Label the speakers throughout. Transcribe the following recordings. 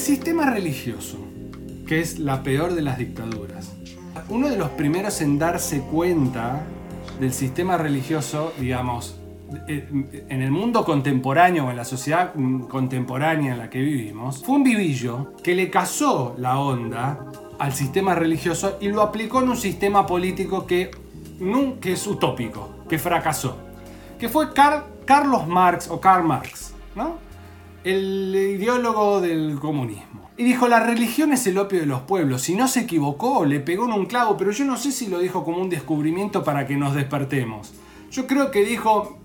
Speaker 1: El sistema religioso, que es la peor de las dictaduras. Uno de los primeros en darse cuenta del sistema religioso, digamos, eh, en el mundo contemporáneo o en la sociedad contemporánea en la que vivimos, fue un vivillo que le casó la onda al sistema religioso y lo aplicó en un sistema político que, que es utópico, que fracasó, que fue Carlos Marx o Karl Marx, ¿no? El ideólogo del comunismo. Y dijo, la religión es el opio de los pueblos. Si no se equivocó, le pegó en un clavo, pero yo no sé si lo dijo como un descubrimiento para que nos despertemos. Yo creo que dijo,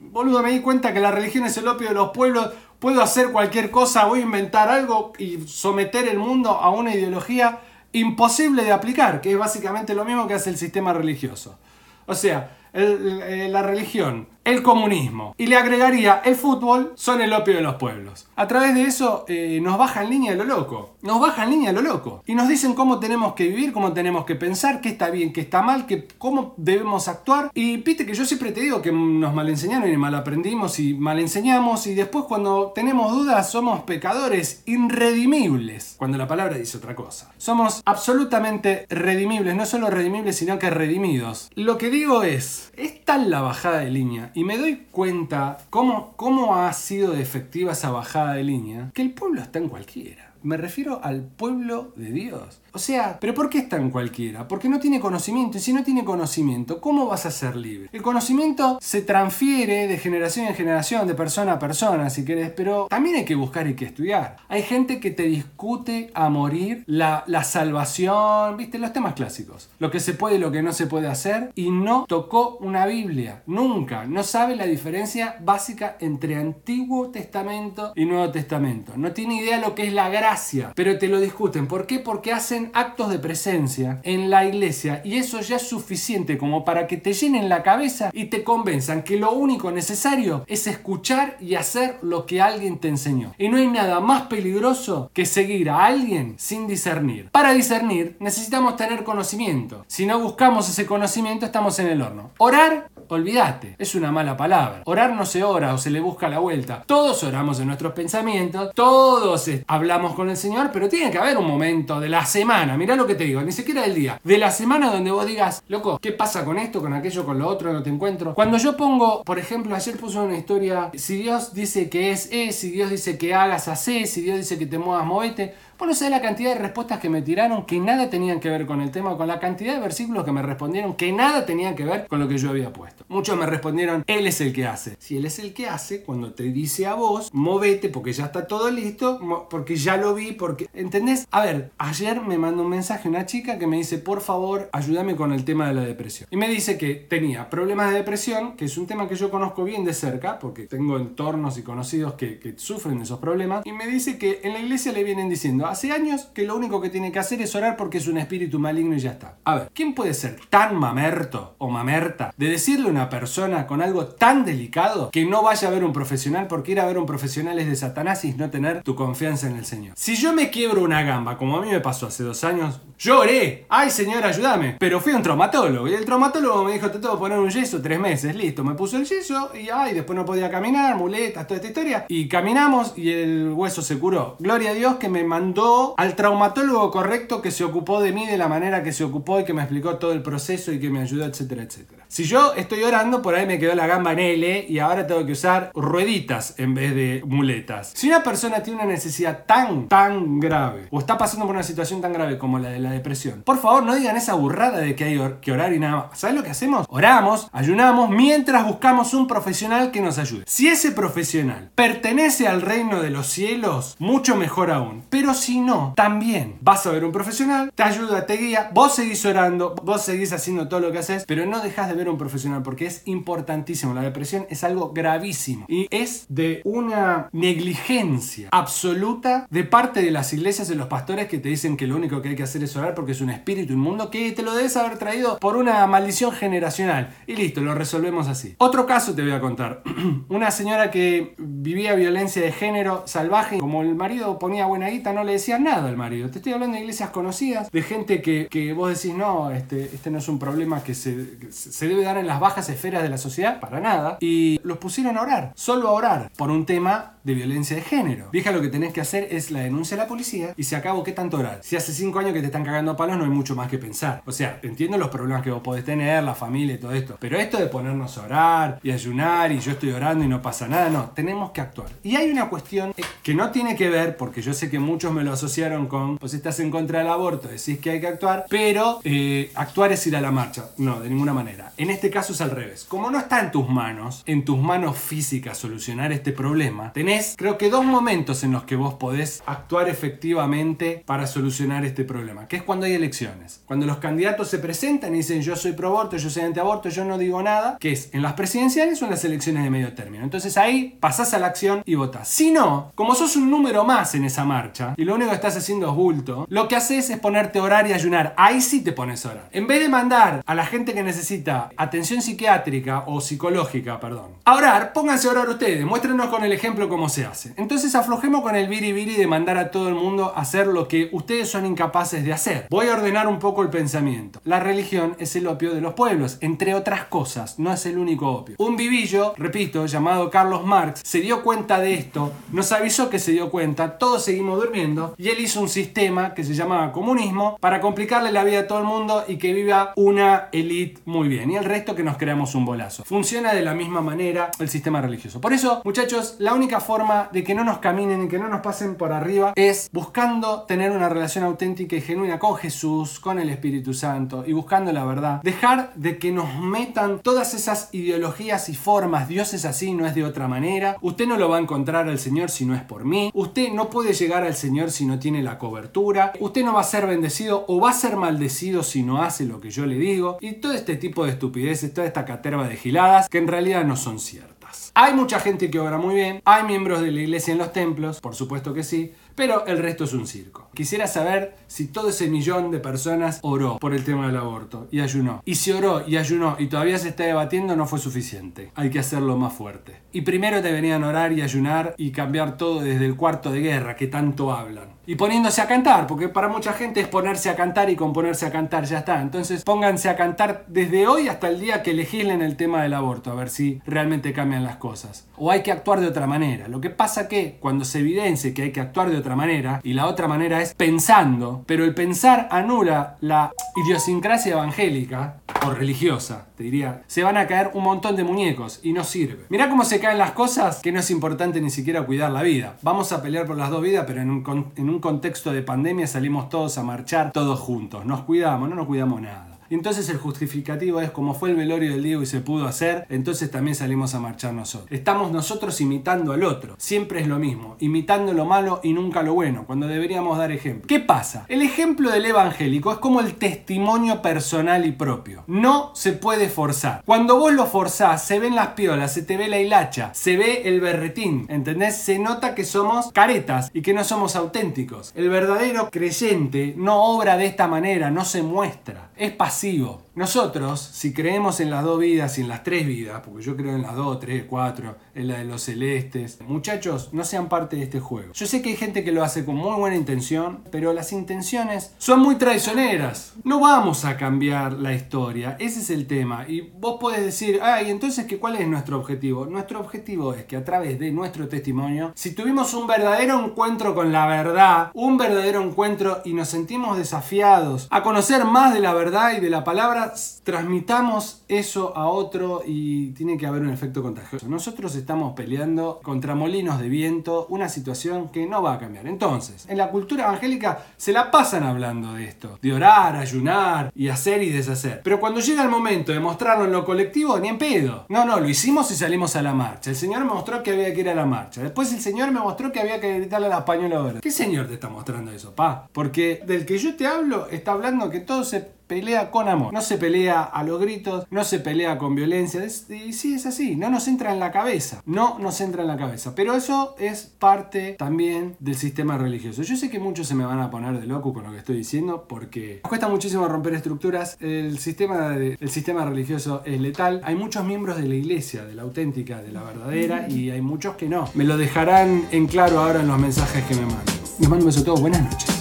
Speaker 1: boludo, me di cuenta que la religión es el opio de los pueblos, puedo hacer cualquier cosa, voy a inventar algo y someter el mundo a una ideología imposible de aplicar, que es básicamente lo mismo que hace el sistema religioso. O sea, eh, la religión el comunismo. Y le agregaría, el fútbol son el opio de los pueblos. A través de eso eh, nos baja en línea lo loco. Nos baja en línea lo loco. Y nos dicen cómo tenemos que vivir, cómo tenemos que pensar, qué está bien, qué está mal, qué, cómo debemos actuar. Y viste que yo siempre te digo que nos mal enseñaron y mal aprendimos y mal enseñamos. Y después cuando tenemos dudas somos pecadores irredimibles. Cuando la palabra dice otra cosa. Somos absolutamente redimibles. No solo redimibles, sino que redimidos. Lo que digo es, es la bajada de línea y me doy cuenta cómo, cómo ha sido efectiva esa bajada de línea, que el pueblo está en cualquiera. Me refiero al pueblo de Dios. O sea, ¿pero por qué está en cualquiera? Porque no tiene conocimiento. Y si no tiene conocimiento, ¿cómo vas a ser libre? El conocimiento se transfiere de generación en generación, de persona a persona, si querés, pero también hay que buscar y que estudiar. Hay gente que te discute a morir la, la salvación, viste, los temas clásicos. Lo que se puede y lo que no se puede hacer. Y no tocó una Biblia. Nunca. No sabe la diferencia básica entre Antiguo Testamento y Nuevo Testamento. No tiene idea lo que es la gracia. Pero te lo discuten. ¿Por qué? Porque hacen actos de presencia en la iglesia y eso ya es suficiente como para que te llenen la cabeza y te convenzan que lo único necesario es escuchar y hacer lo que alguien te enseñó. Y no hay nada más peligroso que seguir a alguien sin discernir. Para discernir necesitamos tener conocimiento. Si no buscamos ese conocimiento estamos en el horno. Orar olvídate, es una mala palabra. Orar no se ora o se le busca la vuelta. Todos oramos en nuestros pensamientos, todos hablamos con el Señor, pero tiene que haber un momento de la semana, mirá lo que te digo, ni siquiera del día, de la semana donde vos digas, loco, ¿qué pasa con esto, con aquello, con lo otro, no te encuentro? Cuando yo pongo, por ejemplo, ayer puse una historia, si Dios dice que es, es, si Dios dice que hagas, hace, si Dios dice que te muevas, movete, bueno, sé la cantidad de respuestas que me tiraron que nada tenían que ver con el tema, con la cantidad de versículos que me respondieron que nada tenían que ver con lo que yo había puesto. Muchos me respondieron, Él es el que hace. Si Él es el que hace, cuando te dice a vos, movete porque ya está todo listo, porque ya lo vi, porque... ¿Entendés? A ver, ayer me mandó un mensaje una chica que me dice, por favor, ayúdame con el tema de la depresión. Y me dice que tenía problemas de depresión, que es un tema que yo conozco bien de cerca, porque tengo entornos y conocidos que, que sufren de esos problemas. Y me dice que en la iglesia le vienen diciendo, hace años que lo único que tiene que hacer es orar porque es un espíritu maligno y ya está. A ver, ¿quién puede ser tan mamerto o mamerta de decirle a una persona con algo tan delicado que no vaya a ver un profesional porque ir a ver un profesional es de Satanás y no tener tu confianza en el Señor? Si yo me quiebro una gamba, como a mí me pasó hace dos años, lloré. Ay, Señor, ayúdame. Pero fui a un traumatólogo y el traumatólogo me dijo, te tengo que poner un yeso tres meses. Listo, me puso el yeso y ay, después no podía caminar, muletas, toda esta historia. Y caminamos y el hueso se curó. Gloria a Dios que me mandó al traumatólogo correcto que se ocupó de mí de la manera que se ocupó y que me explicó todo el proceso y que me ayudó, etcétera, etcétera. Si yo estoy orando, por ahí me quedó la gamba en L y ahora tengo que usar rueditas en vez de muletas. Si una persona tiene una necesidad tan, tan grave o está pasando por una situación tan grave como la de la depresión, por favor no digan esa burrada de que hay que orar y nada más. ¿Sabes lo que hacemos? Oramos, ayunamos mientras buscamos un profesional que nos ayude. Si ese profesional pertenece al reino de los cielos, mucho mejor aún. Pero si no, también vas a ver un profesional, te ayuda, te guía, vos seguís orando, vos seguís haciendo todo lo que haces, pero no dejas de ver un profesional porque es importantísimo. La depresión es algo gravísimo y es de una negligencia absoluta de parte de las iglesias y los pastores que te dicen que lo único que hay que hacer es orar porque es un espíritu inmundo que te lo debes haber traído por una maldición generacional. Y listo, lo resolvemos así. Otro caso te voy a contar. una señora que vivía violencia de género salvaje, como el marido ponía buena guita, no le decía nada al marido. Te estoy hablando de iglesias conocidas, de gente que, que vos decís, no, este, este no es un problema que se, se debe dar en las bajas esferas de la sociedad, para nada, y los pusieron a orar, solo a orar, por un tema de violencia de género. Vieja, lo que tenés que hacer es la denuncia a la policía y se acabó, ¿qué tanto orar? Si hace cinco años que te están cagando palos, no hay mucho más que pensar. O sea, entiendo los problemas que vos podés tener, la familia y todo esto, pero esto de ponernos a orar y ayunar y yo estoy orando y no pasa nada, no, tenemos que actuar. Y hay una cuestión que no tiene que ver, porque yo sé que muchos me lo asociaron con, pues estás en contra del aborto, decís que hay que actuar, pero eh, actuar es ir a la marcha. No, de ninguna manera. En este caso es al revés. Como no está en tus manos, en tus manos físicas solucionar este problema, tenés creo que dos momentos en los que vos podés actuar efectivamente para solucionar este problema, que es cuando hay elecciones. Cuando los candidatos se presentan y dicen yo soy pro aborto, yo soy anti aborto, yo no digo nada, que es en las presidenciales o en las elecciones de medio término. Entonces ahí pasás a la acción y votás. Si no, como sos un número más en esa marcha y lo único que estás haciendo es bulto, lo que haces es ponerte a orar y ayunar. Ahí sí te pones a orar. En vez de mandar a la gente que necesita atención psiquiátrica o psicológica, perdón, a orar, pónganse a orar ustedes, muéstrenos con el ejemplo cómo se hace. Entonces aflojemos con el biribiri de mandar a todo el mundo a hacer lo que ustedes son incapaces de hacer. Voy a ordenar un poco el pensamiento. La religión es el opio de los pueblos, entre otras cosas, no es el único opio. Un vivillo, repito, llamado Carlos Marx, se dio cuenta de esto, nos avisó que se dio cuenta, todos seguimos durmiendo, y él hizo un sistema que se llamaba comunismo para complicarle la vida a todo el mundo y que viva una élite muy bien, y el resto que nos creamos un bolazo. Funciona de la misma manera el sistema religioso. Por eso, muchachos, la única forma de que no nos caminen y que no nos pasen por arriba es buscando tener una relación auténtica y genuina con Jesús, con el Espíritu Santo y buscando la verdad. Dejar de que nos metan todas esas ideologías y formas. Dios es así, no es de otra manera. Usted no lo va a encontrar al Señor si no es por mí. Usted no puede llegar al Señor si no tiene la cobertura. Usted no va a ser bendecido o va a ser maldecido si no hace lo que yo le digo. Y todo este tipo de estupideces, toda esta caterva de giladas que en realidad no son ciertas. Hay mucha gente que obra muy bien, hay miembros de la iglesia en los templos, por supuesto que sí, pero el resto es un circo. Quisiera saber si todo ese millón de personas oró por el tema del aborto y ayunó. Y si oró y ayunó y todavía se está debatiendo no fue suficiente. Hay que hacerlo más fuerte. Y primero deberían orar y ayunar y cambiar todo desde el cuarto de guerra que tanto hablan. Y poniéndose a cantar, porque para mucha gente es ponerse a cantar y componerse a cantar, ya está. Entonces pónganse a cantar desde hoy hasta el día que legislen el tema del aborto, a ver si realmente cambian las cosas. O hay que actuar de otra manera. Lo que pasa que cuando se evidencie que hay que actuar de otra manera, y la otra manera es pensando, pero el pensar anula la idiosincrasia evangélica o religiosa, te diría, se van a caer un montón de muñecos y no sirve. Mirá cómo se caen las cosas que no es importante ni siquiera cuidar la vida. Vamos a pelear por las dos vidas, pero en en un contexto de pandemia salimos todos a marchar, todos juntos. Nos cuidamos, no nos cuidamos nada. Entonces el justificativo es como fue el velorio del Diego y se pudo hacer, entonces también salimos a marchar nosotros. Estamos nosotros imitando al otro. Siempre es lo mismo, imitando lo malo y nunca lo bueno, cuando deberíamos dar ejemplo. ¿Qué pasa? El ejemplo del evangélico es como el testimonio personal y propio. No se puede forzar. Cuando vos lo forzás, se ven las piolas, se te ve la hilacha, se ve el berretín, ¿entendés? Se nota que somos caretas y que no somos auténticos. El verdadero creyente no obra de esta manera, no se muestra. Es pasivo pasivo. Nosotros, si creemos en las dos vidas y en las tres vidas, porque yo creo en las dos, tres, cuatro, en la de los celestes, muchachos, no sean parte de este juego. Yo sé que hay gente que lo hace con muy buena intención, pero las intenciones son muy traicioneras. No vamos a cambiar la historia, ese es el tema. Y vos podés decir, ay, entonces, ¿qué, ¿cuál es nuestro objetivo? Nuestro objetivo es que a través de nuestro testimonio, si tuvimos un verdadero encuentro con la verdad, un verdadero encuentro y nos sentimos desafiados a conocer más de la verdad y de la palabra, transmitamos eso a otro y tiene que haber un efecto contagioso. Nosotros estamos peleando contra molinos de viento, una situación que no va a cambiar. Entonces, en la cultura evangélica se la pasan hablando de esto, de orar, ayunar y hacer y deshacer. Pero cuando llega el momento de mostrarlo en lo colectivo, ni en pedo. No, no, lo hicimos y salimos a la marcha. El Señor me mostró que había que ir a la marcha. Después el Señor me mostró que había que gritarle a la española. ¿Qué Señor te está mostrando eso, pa? Porque del que yo te hablo está hablando que todo se pelea con amor. No se pelea a los gritos, no se pelea con violencia. y sí, es así, no nos entra en la cabeza. No nos entra en la cabeza. Pero eso es parte también del sistema religioso. Yo sé que muchos se me van a poner de loco con lo que estoy diciendo porque nos cuesta muchísimo romper estructuras. El sistema, el sistema religioso es letal. Hay muchos miembros de la iglesia, de la auténtica, de la verdadera, y hay muchos que no. Me lo dejarán en claro ahora en los mensajes que me mandan. Les mando un beso a todos. Buenas noches.